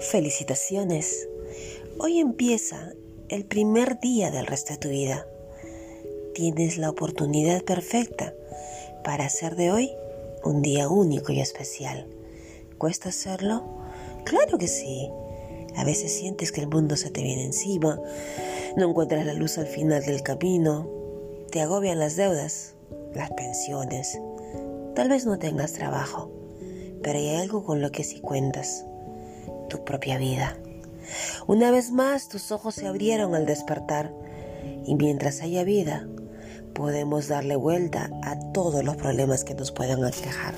Felicitaciones. Hoy empieza el primer día del resto de tu vida. Tienes la oportunidad perfecta para hacer de hoy un día único y especial. ¿Cuesta hacerlo? Claro que sí. A veces sientes que el mundo se te viene encima, no encuentras la luz al final del camino, te agobian las deudas, las pensiones. Tal vez no tengas trabajo, pero hay algo con lo que sí cuentas tu propia vida. Una vez más tus ojos se abrieron al despertar y mientras haya vida podemos darle vuelta a todos los problemas que nos puedan aquejar.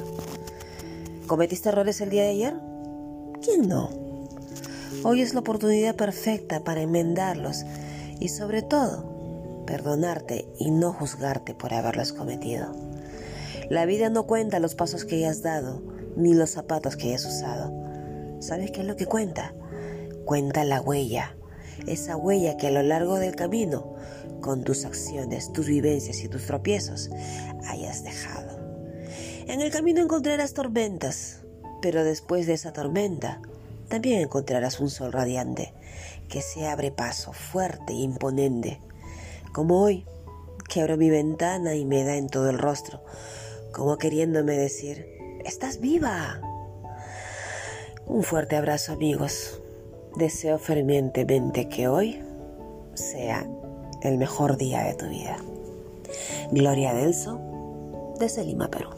¿Cometiste errores el día de ayer? ¿Quién no? Hoy es la oportunidad perfecta para enmendarlos y sobre todo perdonarte y no juzgarte por haberlos cometido. La vida no cuenta los pasos que hayas dado ni los zapatos que hayas usado ¿Sabes qué es lo que cuenta? Cuenta la huella, esa huella que a lo largo del camino, con tus acciones, tus vivencias y tus tropiezos, hayas dejado. En el camino encontrarás tormentas, pero después de esa tormenta, también encontrarás un sol radiante que se abre paso fuerte e imponente, como hoy, que abro mi ventana y me da en todo el rostro, como queriéndome decir, estás viva. Un fuerte abrazo amigos. Deseo fervientemente que hoy sea el mejor día de tu vida. Gloria Delso, desde Lima, Perú.